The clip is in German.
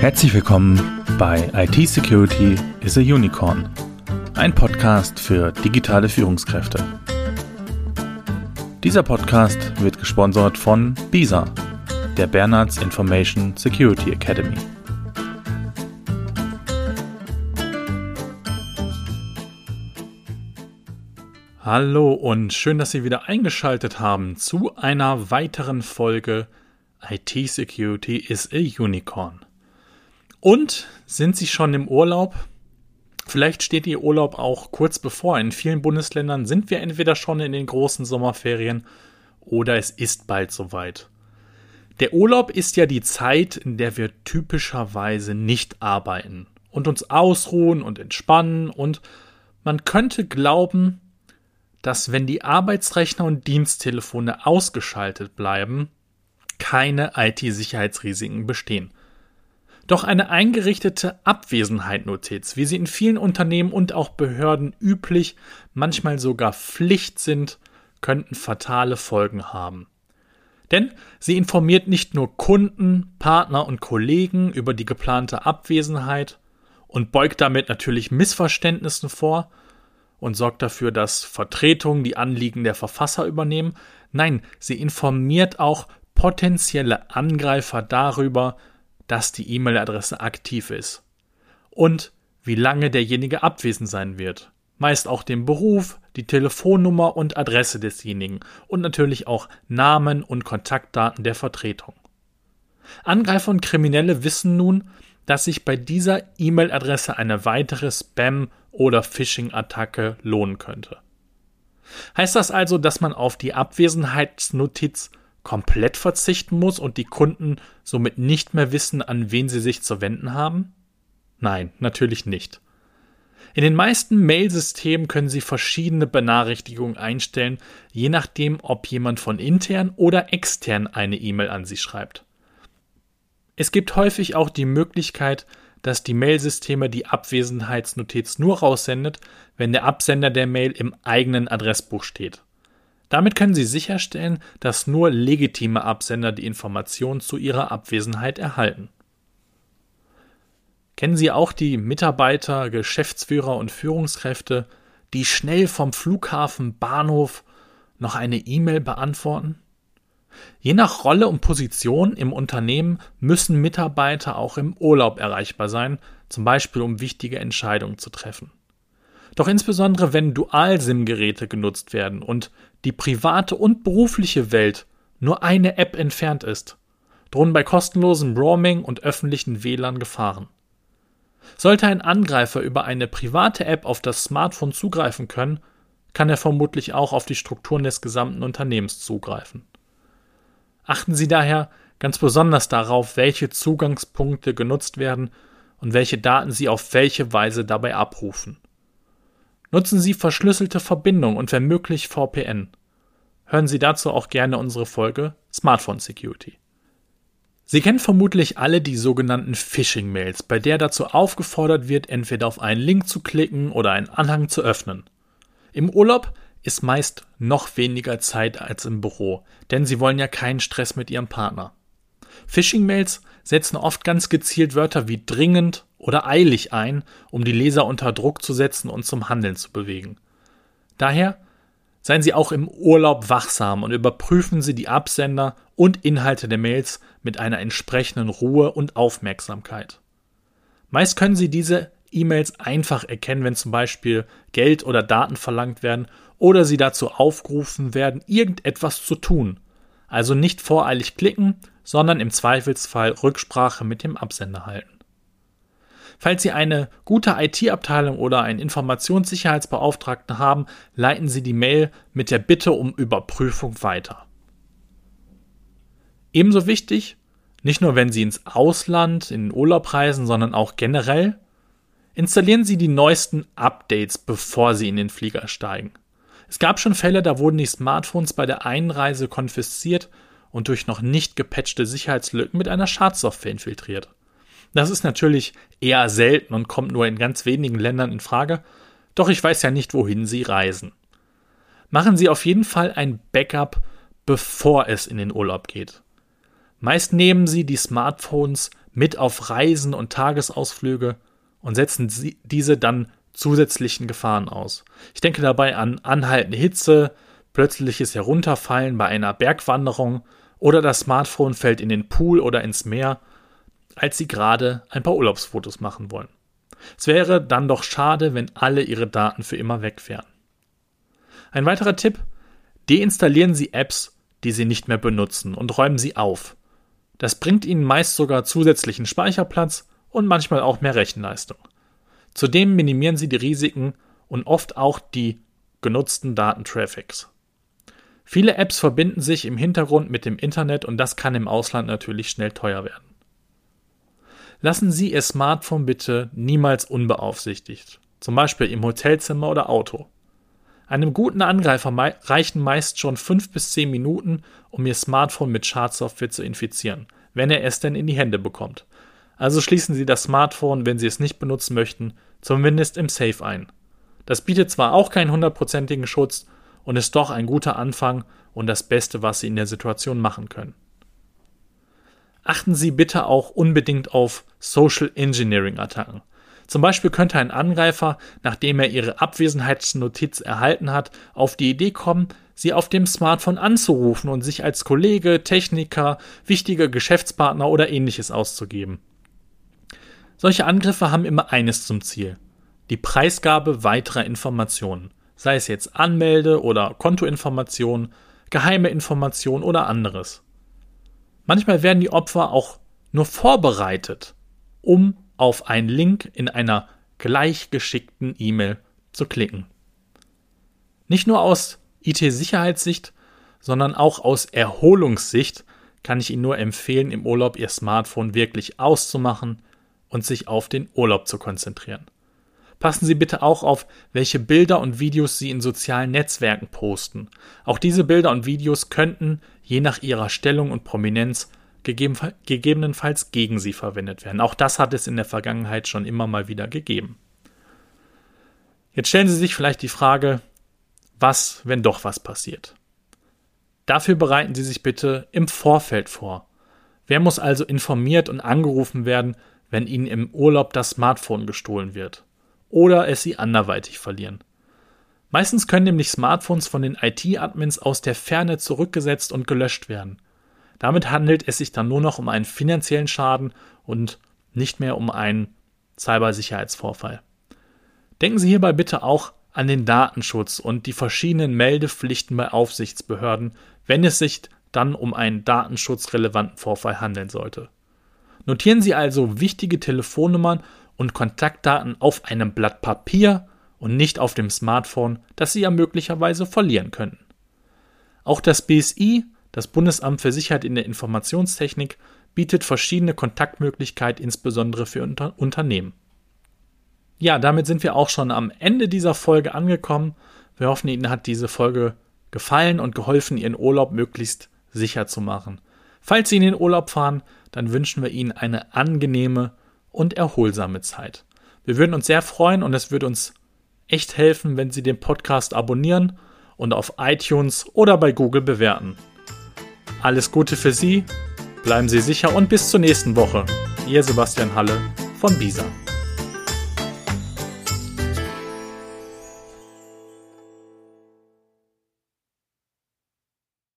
Herzlich willkommen bei IT Security is a Unicorn, ein Podcast für digitale Führungskräfte. Dieser Podcast wird gesponsert von BISA, der Bernards Information Security Academy. Hallo und schön, dass Sie wieder eingeschaltet haben zu einer weiteren Folge IT Security is a Unicorn. Und sind Sie schon im Urlaub? Vielleicht steht Ihr Urlaub auch kurz bevor. In vielen Bundesländern sind wir entweder schon in den großen Sommerferien oder es ist bald soweit. Der Urlaub ist ja die Zeit, in der wir typischerweise nicht arbeiten und uns ausruhen und entspannen und man könnte glauben, dass wenn die Arbeitsrechner und Diensttelefone ausgeschaltet bleiben, keine IT-Sicherheitsrisiken bestehen. Doch eine eingerichtete Abwesenheit-Notiz, wie sie in vielen Unternehmen und auch Behörden üblich, manchmal sogar Pflicht sind, könnten fatale Folgen haben. Denn sie informiert nicht nur Kunden, Partner und Kollegen über die geplante Abwesenheit und beugt damit natürlich Missverständnissen vor und sorgt dafür, dass Vertretungen die Anliegen der Verfasser übernehmen. Nein, sie informiert auch potenzielle Angreifer darüber, dass die E-Mail-Adresse aktiv ist und wie lange derjenige abwesend sein wird. Meist auch den Beruf, die Telefonnummer und Adresse desjenigen und natürlich auch Namen und Kontaktdaten der Vertretung. Angreifer und Kriminelle wissen nun, dass sich bei dieser E-Mail-Adresse eine weitere Spam- oder Phishing-Attacke lohnen könnte. Heißt das also, dass man auf die Abwesenheitsnotiz komplett verzichten muss und die Kunden somit nicht mehr wissen, an wen sie sich zu wenden haben? Nein, natürlich nicht. In den meisten Mail-Systemen können Sie verschiedene Benachrichtigungen einstellen, je nachdem, ob jemand von intern oder extern eine E-Mail an Sie schreibt. Es gibt häufig auch die Möglichkeit, dass die Mail-Systeme die Abwesenheitsnotiz nur raussendet, wenn der Absender der Mail im eigenen Adressbuch steht. Damit können Sie sicherstellen, dass nur legitime Absender die Informationen zu ihrer Abwesenheit erhalten. Kennen Sie auch die Mitarbeiter, Geschäftsführer und Führungskräfte, die schnell vom Flughafen, Bahnhof noch eine E-Mail beantworten? Je nach Rolle und Position im Unternehmen müssen Mitarbeiter auch im Urlaub erreichbar sein, zum Beispiel um wichtige Entscheidungen zu treffen. Doch insbesondere wenn Dual-SIM-Geräte genutzt werden und die private und berufliche Welt nur eine App entfernt ist, drohen bei kostenlosem Roaming und öffentlichen WLAN Gefahren. Sollte ein Angreifer über eine private App auf das Smartphone zugreifen können, kann er vermutlich auch auf die Strukturen des gesamten Unternehmens zugreifen. Achten Sie daher ganz besonders darauf, welche Zugangspunkte genutzt werden und welche Daten Sie auf welche Weise dabei abrufen. Nutzen Sie verschlüsselte Verbindungen und wenn möglich VPN. Hören Sie dazu auch gerne unsere Folge Smartphone Security. Sie kennen vermutlich alle die sogenannten Phishing-Mails, bei der dazu aufgefordert wird, entweder auf einen Link zu klicken oder einen Anhang zu öffnen. Im Urlaub ist meist noch weniger Zeit als im Büro, denn Sie wollen ja keinen Stress mit Ihrem Partner. Phishing-Mails setzen oft ganz gezielt Wörter wie dringend oder eilig ein, um die Leser unter Druck zu setzen und zum Handeln zu bewegen. Daher seien Sie auch im Urlaub wachsam und überprüfen Sie die Absender und Inhalte der Mails mit einer entsprechenden Ruhe und Aufmerksamkeit. Meist können Sie diese E-Mails einfach erkennen, wenn zum Beispiel Geld oder Daten verlangt werden oder Sie dazu aufgerufen werden, irgendetwas zu tun. Also nicht voreilig klicken, sondern im Zweifelsfall Rücksprache mit dem Absender halten. Falls Sie eine gute IT-Abteilung oder einen Informationssicherheitsbeauftragten haben, leiten Sie die Mail mit der Bitte um Überprüfung weiter. Ebenso wichtig, nicht nur wenn Sie ins Ausland, in den Urlaub reisen, sondern auch generell, installieren Sie die neuesten Updates, bevor Sie in den Flieger steigen. Es gab schon Fälle, da wurden die Smartphones bei der Einreise konfisziert und durch noch nicht gepatchte Sicherheitslücken mit einer Schadsoftware infiltriert. Das ist natürlich eher selten und kommt nur in ganz wenigen Ländern in Frage, doch ich weiß ja nicht, wohin Sie reisen. Machen Sie auf jeden Fall ein Backup, bevor es in den Urlaub geht. Meist nehmen Sie die Smartphones mit auf Reisen und Tagesausflüge und setzen sie diese dann zusätzlichen Gefahren aus. Ich denke dabei an anhaltende Hitze, plötzliches Herunterfallen bei einer Bergwanderung oder das Smartphone fällt in den Pool oder ins Meer, als sie gerade ein paar Urlaubsfotos machen wollen. Es wäre dann doch schade, wenn alle ihre Daten für immer weg wären. Ein weiterer Tipp, deinstallieren Sie Apps, die Sie nicht mehr benutzen und räumen sie auf. Das bringt Ihnen meist sogar zusätzlichen Speicherplatz und manchmal auch mehr Rechenleistung. Zudem minimieren Sie die Risiken und oft auch die genutzten Datentraffics. Viele Apps verbinden sich im Hintergrund mit dem Internet und das kann im Ausland natürlich schnell teuer werden. Lassen Sie Ihr Smartphone bitte niemals unbeaufsichtigt, zum Beispiel im Hotelzimmer oder Auto. Einem guten Angreifer reichen meist schon fünf bis zehn Minuten, um Ihr Smartphone mit Schadsoftware zu infizieren, wenn er es denn in die Hände bekommt. Also schließen Sie das Smartphone, wenn Sie es nicht benutzen möchten, zumindest im Safe ein. Das bietet zwar auch keinen hundertprozentigen Schutz und ist doch ein guter Anfang und das Beste, was Sie in der Situation machen können. Achten Sie bitte auch unbedingt auf Social Engineering Attacken. Zum Beispiel könnte ein Angreifer, nachdem er Ihre Abwesenheitsnotiz erhalten hat, auf die Idee kommen, Sie auf dem Smartphone anzurufen und sich als Kollege, Techniker, wichtiger Geschäftspartner oder ähnliches auszugeben. Solche Angriffe haben immer eines zum Ziel. Die Preisgabe weiterer Informationen, sei es jetzt Anmelde- oder Kontoinformationen, geheime Informationen oder anderes. Manchmal werden die Opfer auch nur vorbereitet, um auf einen Link in einer gleichgeschickten E-Mail zu klicken. Nicht nur aus IT-Sicherheitssicht, sondern auch aus Erholungssicht kann ich Ihnen nur empfehlen, im Urlaub Ihr Smartphone wirklich auszumachen und sich auf den Urlaub zu konzentrieren. Passen Sie bitte auch auf, welche Bilder und Videos Sie in sozialen Netzwerken posten. Auch diese Bilder und Videos könnten, je nach ihrer Stellung und Prominenz, gegebenenfalls gegen Sie verwendet werden. Auch das hat es in der Vergangenheit schon immer mal wieder gegeben. Jetzt stellen Sie sich vielleicht die Frage, was, wenn doch was passiert? Dafür bereiten Sie sich bitte im Vorfeld vor. Wer muss also informiert und angerufen werden, wenn ihnen im Urlaub das Smartphone gestohlen wird oder es sie anderweitig verlieren. Meistens können nämlich Smartphones von den IT-Admins aus der Ferne zurückgesetzt und gelöscht werden. Damit handelt es sich dann nur noch um einen finanziellen Schaden und nicht mehr um einen Cybersicherheitsvorfall. Denken Sie hierbei bitte auch an den Datenschutz und die verschiedenen Meldepflichten bei Aufsichtsbehörden, wenn es sich dann um einen datenschutzrelevanten Vorfall handeln sollte. Notieren Sie also wichtige Telefonnummern und Kontaktdaten auf einem Blatt Papier und nicht auf dem Smartphone, das Sie ja möglicherweise verlieren könnten. Auch das BSI, das Bundesamt für Sicherheit in der Informationstechnik, bietet verschiedene Kontaktmöglichkeiten, insbesondere für Unter Unternehmen. Ja, damit sind wir auch schon am Ende dieser Folge angekommen. Wir hoffen, Ihnen hat diese Folge gefallen und geholfen, Ihren Urlaub möglichst sicher zu machen. Falls Sie in den Urlaub fahren, dann wünschen wir Ihnen eine angenehme und erholsame Zeit. Wir würden uns sehr freuen und es würde uns echt helfen, wenn Sie den Podcast abonnieren und auf iTunes oder bei Google bewerten. Alles Gute für Sie, bleiben Sie sicher und bis zur nächsten Woche. Ihr Sebastian Halle von BISA.